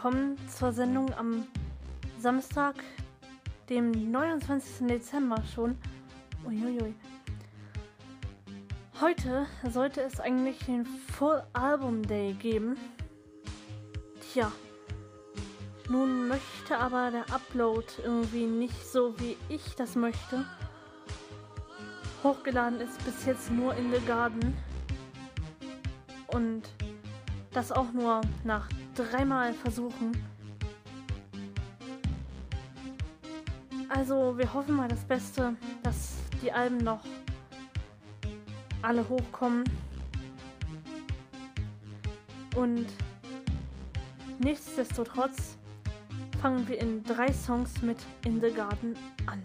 willkommen zur Sendung am Samstag, dem 29. Dezember schon. Uiuiui. Heute sollte es eigentlich den Full Album Day geben. Tja, nun möchte aber der Upload irgendwie nicht so, wie ich das möchte. Hochgeladen ist bis jetzt nur in The Garden. Und das auch nur nach dreimal versuchen. Also wir hoffen mal das Beste, dass die Alben noch alle hochkommen. Und nichtsdestotrotz fangen wir in drei Songs mit In the Garden an.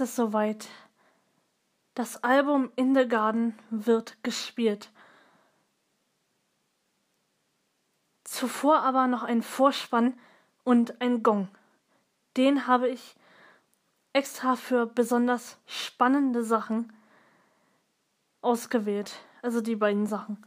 Es soweit. Das Album In the Garden wird gespielt. Zuvor aber noch ein Vorspann und ein Gong. Den habe ich extra für besonders spannende Sachen ausgewählt. Also die beiden Sachen.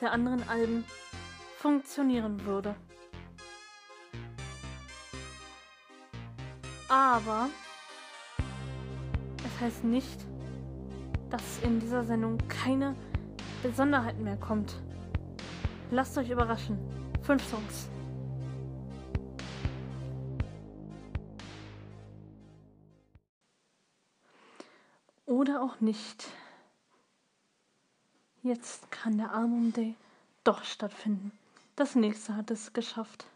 Der anderen Alben funktionieren würde. Aber es heißt nicht, dass in dieser Sendung keine Besonderheiten mehr kommt. Lasst euch überraschen. Fünf Songs. Oder auch nicht. Jetzt kann der Album Day doch stattfinden. Das nächste hat es geschafft.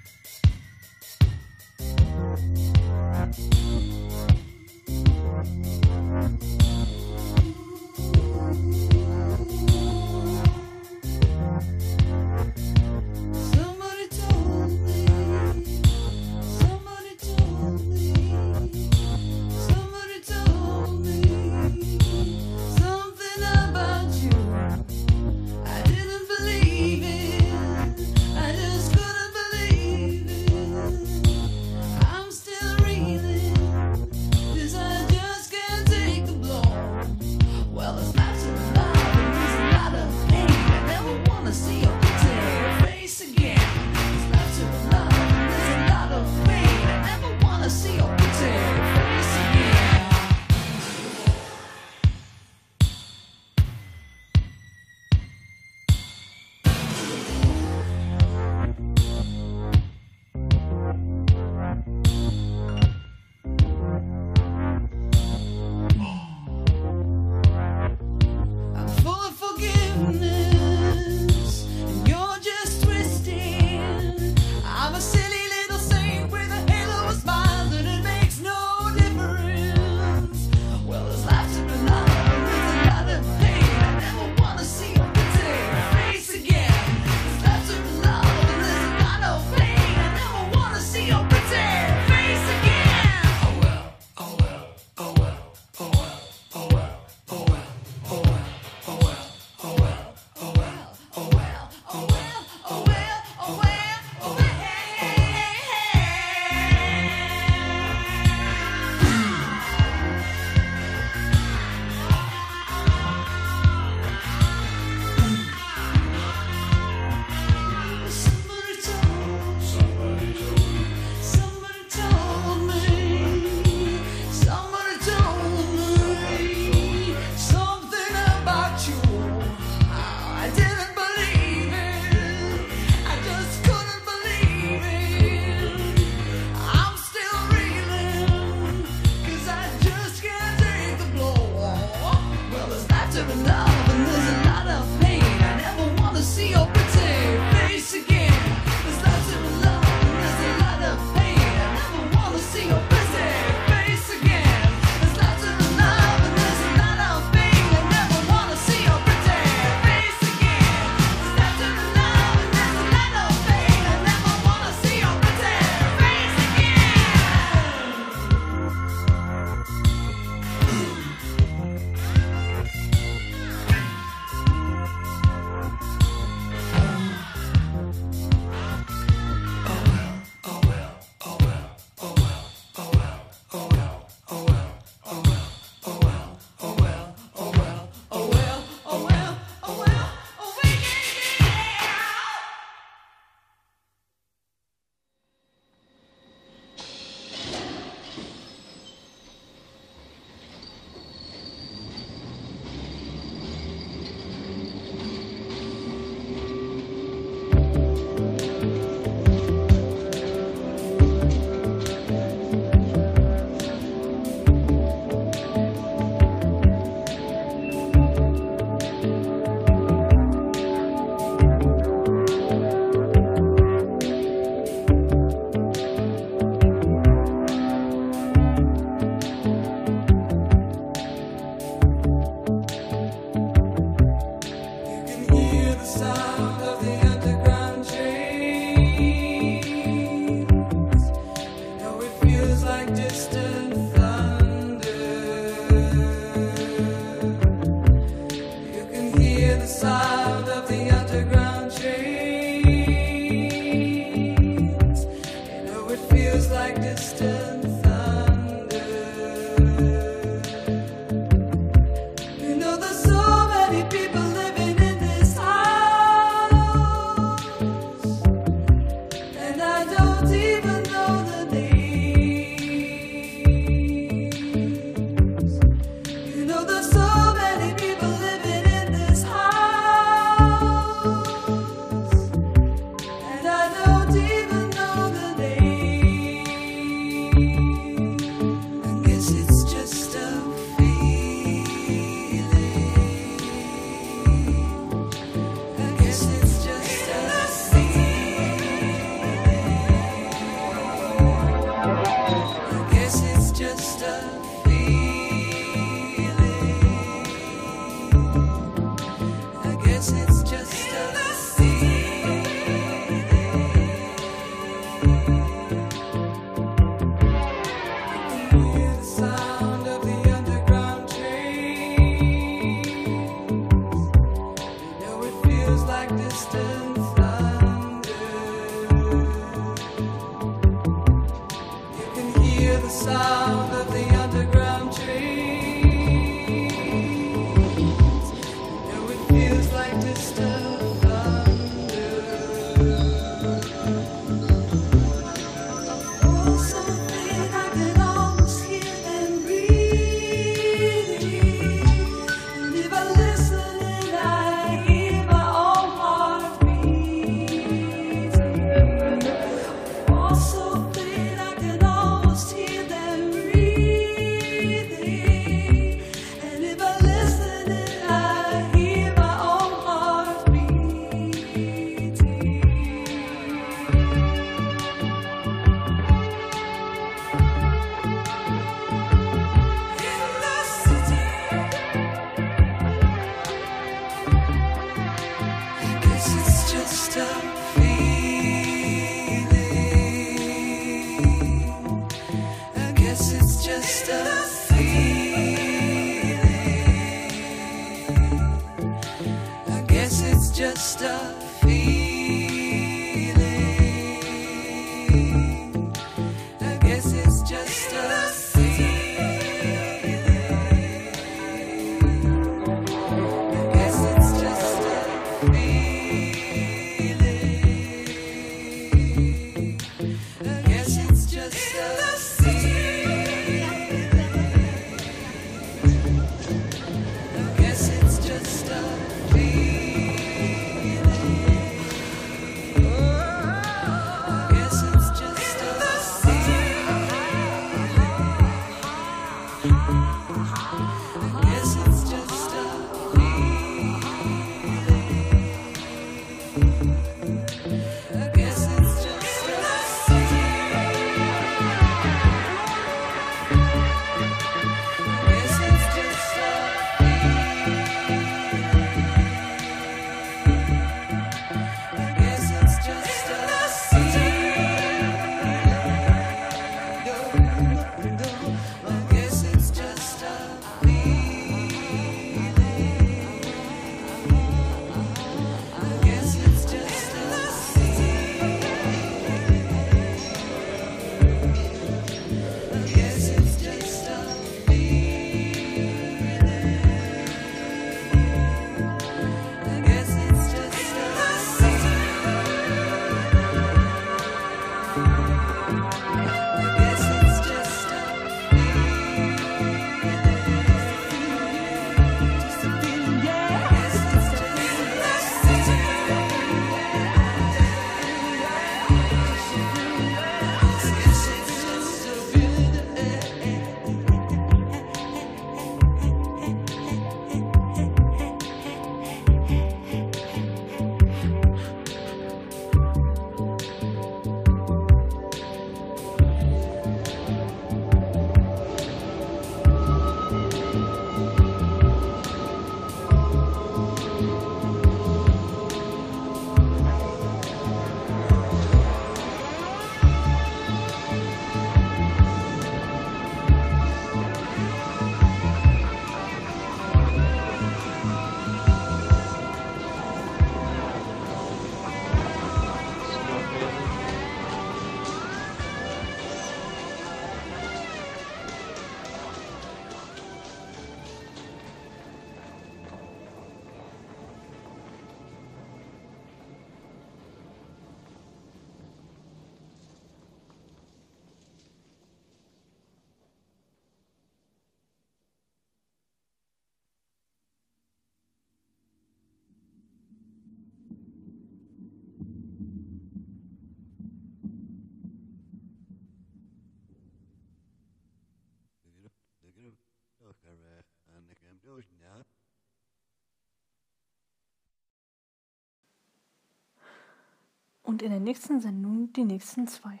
Und in der nächsten Sendung die nächsten zwei.